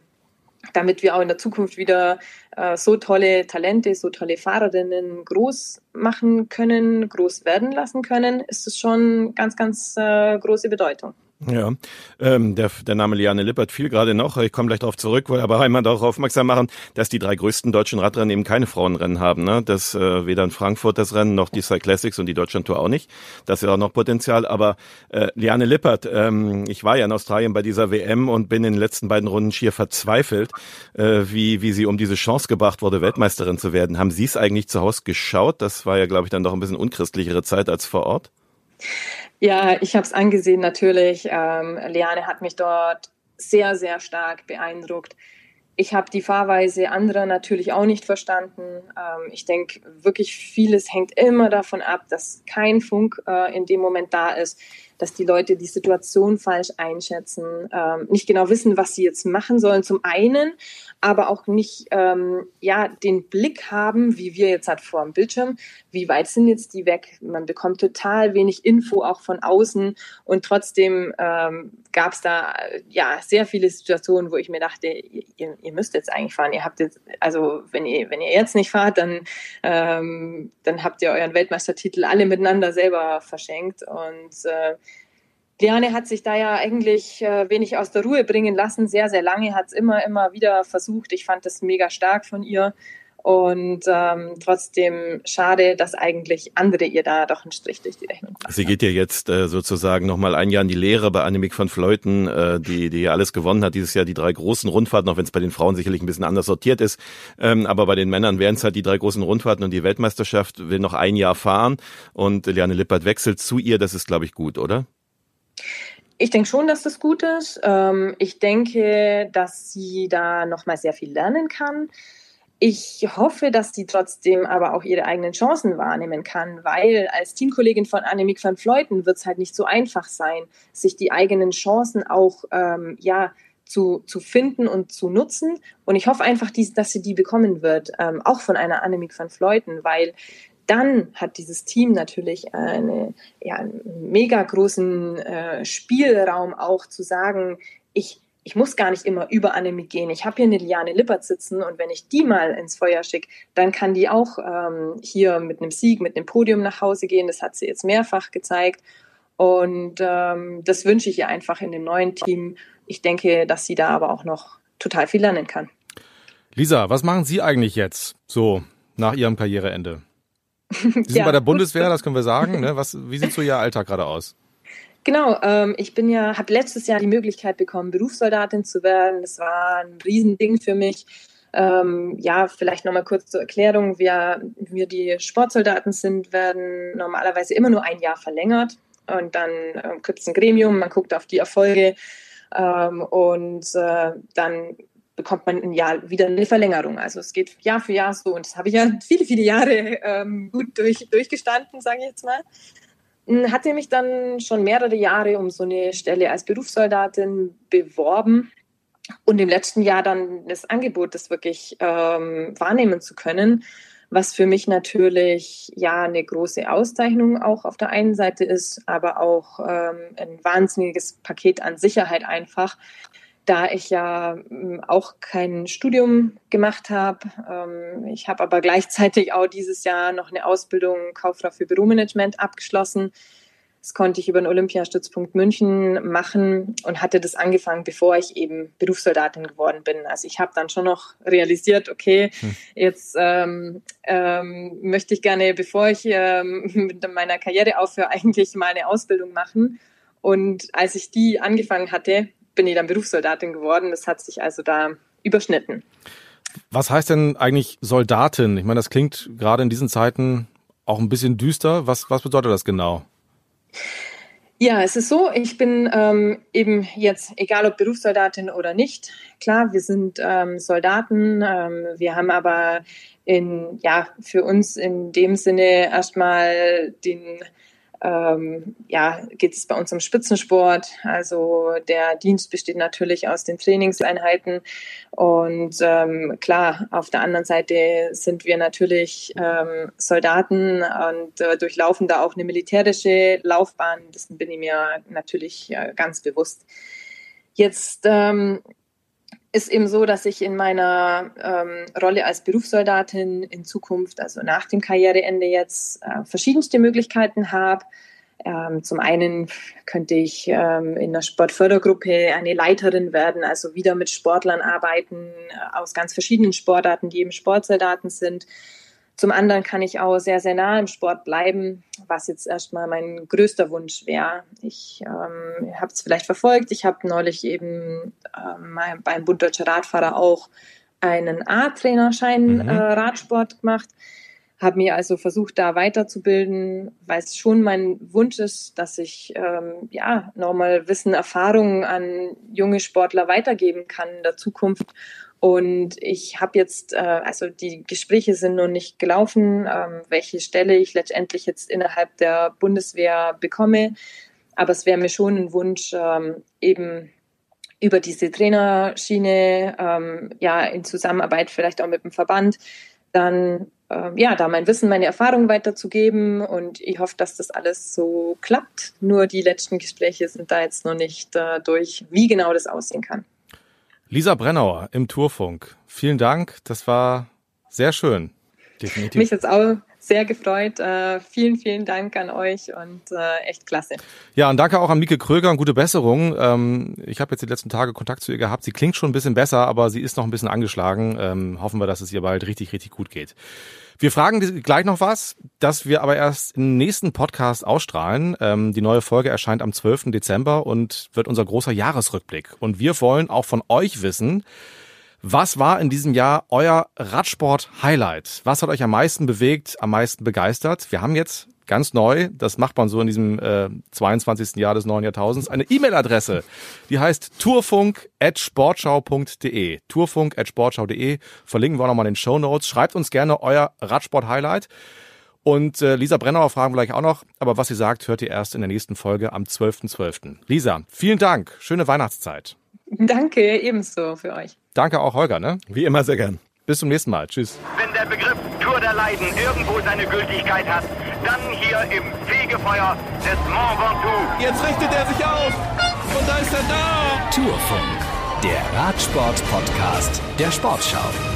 damit wir auch in der Zukunft wieder äh, so tolle Talente, so tolle Fahrerinnen groß machen können, groß werden lassen können, ist es schon ganz, ganz äh, große Bedeutung. Ja, ähm, der, der Name Liane Lippert fiel gerade noch. Ich komme gleich darauf zurück, wollte aber einmal darauf aufmerksam machen, dass die drei größten deutschen Radrennen eben keine Frauenrennen haben. Ne? Das äh, weder in Frankfurt das Rennen noch die Cyclassics und die Deutschland Tour auch nicht. Das ist auch noch Potenzial. Aber äh, Liane Lippert, ähm, ich war ja in Australien bei dieser WM und bin in den letzten beiden Runden schier verzweifelt, äh, wie wie sie um diese Chance gebracht wurde, Weltmeisterin zu werden. Haben Sie es eigentlich zu Hause geschaut? Das war ja, glaube ich, dann doch ein bisschen unchristlichere Zeit als vor Ort. Ja, ich habe es angesehen natürlich. Ähm, Liane hat mich dort sehr, sehr stark beeindruckt. Ich habe die Fahrweise anderer natürlich auch nicht verstanden. Ähm, ich denke, wirklich vieles hängt immer davon ab, dass kein Funk äh, in dem Moment da ist, dass die Leute die Situation falsch einschätzen, ähm, nicht genau wissen, was sie jetzt machen sollen. Zum einen, aber auch nicht ähm, ja den Blick haben, wie wir jetzt halt vor dem Bildschirm, wie weit sind jetzt die weg. Man bekommt total wenig Info auch von außen und trotzdem ähm, gab es da ja sehr viele Situationen, wo ich mir dachte, ihr, ihr, müsst jetzt eigentlich fahren. Ihr habt jetzt, also wenn ihr wenn ihr jetzt nicht fahrt, dann ähm, dann habt ihr euren Weltmeistertitel alle miteinander selber verschenkt und äh, Liane hat sich da ja eigentlich äh, wenig aus der Ruhe bringen lassen. Sehr, sehr lange hat es immer, immer wieder versucht. Ich fand das mega stark von ihr. Und ähm, trotzdem schade, dass eigentlich andere ihr da doch einen Strich durch die Rechnung machen. Sie geht ja jetzt äh, sozusagen nochmal ein Jahr in die Lehre bei Annemiek van Fleuten, äh, die, die ja alles gewonnen hat dieses Jahr, die drei großen Rundfahrten, auch wenn es bei den Frauen sicherlich ein bisschen anders sortiert ist. Ähm, aber bei den Männern wären es halt die drei großen Rundfahrten und die Weltmeisterschaft will noch ein Jahr fahren und Liane Lippert wechselt zu ihr. Das ist, glaube ich, gut, oder? Ich denke schon, dass das gut ist. Ähm, ich denke, dass sie da noch mal sehr viel lernen kann. Ich hoffe, dass sie trotzdem aber auch ihre eigenen Chancen wahrnehmen kann, weil als Teamkollegin von Annemiek van Fleuten wird es halt nicht so einfach sein, sich die eigenen Chancen auch ähm, ja, zu, zu finden und zu nutzen. Und ich hoffe einfach, dass sie die bekommen wird, ähm, auch von einer Annemiek van Fleuten, weil dann hat dieses Team natürlich eine, ja, einen mega großen äh, Spielraum auch zu sagen, ich, ich muss gar nicht immer über Annemie gehen. Ich habe hier eine Liane Lippert sitzen und wenn ich die mal ins Feuer schicke, dann kann die auch ähm, hier mit einem Sieg, mit einem Podium nach Hause gehen. Das hat sie jetzt mehrfach gezeigt. Und ähm, das wünsche ich ihr einfach in dem neuen Team. Ich denke, dass sie da aber auch noch total viel lernen kann. Lisa, was machen Sie eigentlich jetzt so nach Ihrem Karriereende? Sie sind ja. bei der Bundeswehr, das können wir sagen. Ne? Was, wie sieht so Ihr Alltag gerade aus? Genau, ähm, ich bin ja, habe letztes Jahr die Möglichkeit bekommen, Berufssoldatin zu werden. Das war ein Riesending für mich. Ähm, ja, vielleicht nochmal kurz zur Erklärung. Wir, wir die Sportsoldaten sind, werden normalerweise immer nur ein Jahr verlängert. Und dann äh, gibt es ein Gremium, man guckt auf die Erfolge ähm, und äh, dann bekommt man ein Jahr wieder eine Verlängerung. Also es geht Jahr für Jahr so und das habe ich ja viele, viele Jahre ähm, gut durch, durchgestanden, sage ich jetzt mal. Hm, hatte mich dann schon mehrere Jahre um so eine Stelle als Berufssoldatin beworben und im letzten Jahr dann das Angebot, das wirklich ähm, wahrnehmen zu können, was für mich natürlich ja eine große Auszeichnung auch auf der einen Seite ist, aber auch ähm, ein wahnsinniges Paket an Sicherheit einfach, da ich ja hm, auch kein Studium gemacht habe. Ähm, ich habe aber gleichzeitig auch dieses Jahr noch eine Ausbildung Kauffrau für Büromanagement abgeschlossen. Das konnte ich über den Olympiastützpunkt München machen und hatte das angefangen, bevor ich eben Berufssoldatin geworden bin. Also ich habe dann schon noch realisiert, okay, hm. jetzt ähm, ähm, möchte ich gerne, bevor ich ähm, mit meiner Karriere aufhöre, eigentlich mal eine Ausbildung machen. Und als ich die angefangen hatte, bin ich dann Berufssoldatin geworden. Das hat sich also da überschnitten. Was heißt denn eigentlich Soldatin? Ich meine, das klingt gerade in diesen Zeiten auch ein bisschen düster. Was, was bedeutet das genau? Ja, es ist so, ich bin ähm, eben jetzt, egal ob Berufssoldatin oder nicht, klar, wir sind ähm, Soldaten, ähm, wir haben aber in, ja, für uns in dem Sinne erstmal den ähm, ja, geht es bei uns um Spitzensport. Also der Dienst besteht natürlich aus den Trainingseinheiten. Und ähm, klar, auf der anderen Seite sind wir natürlich ähm, Soldaten und äh, durchlaufen da auch eine militärische Laufbahn. Das bin ich mir natürlich äh, ganz bewusst. Jetzt ähm, ist eben so, dass ich in meiner ähm, Rolle als Berufssoldatin in Zukunft, also nach dem Karriereende jetzt, äh, verschiedenste Möglichkeiten habe. Ähm, zum einen könnte ich ähm, in der Sportfördergruppe eine Leiterin werden, also wieder mit Sportlern arbeiten äh, aus ganz verschiedenen Sportarten, die eben Sportsoldaten sind. Zum anderen kann ich auch sehr, sehr nah im Sport bleiben, was jetzt erstmal mein größter Wunsch wäre. Ich ähm, habe es vielleicht verfolgt. Ich habe neulich eben ähm, beim Bund Deutscher Radfahrer auch einen A-Trainerschein mhm. äh, Radsport gemacht. Habe mir also versucht, da weiterzubilden, weil es schon mein Wunsch ist, dass ich ähm, ja nochmal Wissen, Erfahrungen an junge Sportler weitergeben kann in der Zukunft und ich habe jetzt, äh, also die Gespräche sind noch nicht gelaufen, ähm, welche Stelle ich letztendlich jetzt innerhalb der Bundeswehr bekomme. Aber es wäre mir schon ein Wunsch, ähm, eben über diese Trainerschiene, ähm, ja, in Zusammenarbeit vielleicht auch mit dem Verband, dann äh, ja, da mein Wissen, meine Erfahrungen weiterzugeben. Und ich hoffe, dass das alles so klappt. Nur die letzten Gespräche sind da jetzt noch nicht äh, durch, wie genau das aussehen kann. Lisa Brennauer im Tourfunk. Vielen Dank. Das war sehr schön. Definitiv. Mich jetzt auch sehr gefreut. Äh, vielen, vielen Dank an euch und äh, echt klasse. Ja, und danke auch an Mieke Kröger und gute Besserung. Ähm, ich habe jetzt die letzten Tage Kontakt zu ihr gehabt. Sie klingt schon ein bisschen besser, aber sie ist noch ein bisschen angeschlagen. Ähm, hoffen wir, dass es ihr bald richtig, richtig gut geht. Wir fragen gleich noch was, das wir aber erst im nächsten Podcast ausstrahlen. Ähm, die neue Folge erscheint am 12. Dezember und wird unser großer Jahresrückblick. Und wir wollen auch von euch wissen, was war in diesem Jahr euer Radsport-Highlight? Was hat euch am meisten bewegt, am meisten begeistert? Wir haben jetzt ganz neu, das macht man so in diesem äh, 22. Jahr des neuen Jahrtausends, eine E-Mail-Adresse. Die heißt turfunk.sportschau.de. Turfunk.sportschau.de. Verlinken wir auch nochmal in den Show Notes. Schreibt uns gerne euer Radsport-Highlight. Und äh, Lisa Brennauer fragen wir gleich auch noch, aber was sie sagt, hört ihr erst in der nächsten Folge am 12.12. .12. Lisa, vielen Dank. Schöne Weihnachtszeit. Danke, ebenso für euch. Danke auch Holger, ne? Wie immer sehr gern. Bis zum nächsten Mal. Tschüss. Wenn der Begriff Tour der Leiden irgendwo seine Gültigkeit hat, dann hier im Fegefeuer des Mont Ventoux. Jetzt richtet er sich auf und da ist er da. Tourfunk, der Radsport-Podcast der Sportschau.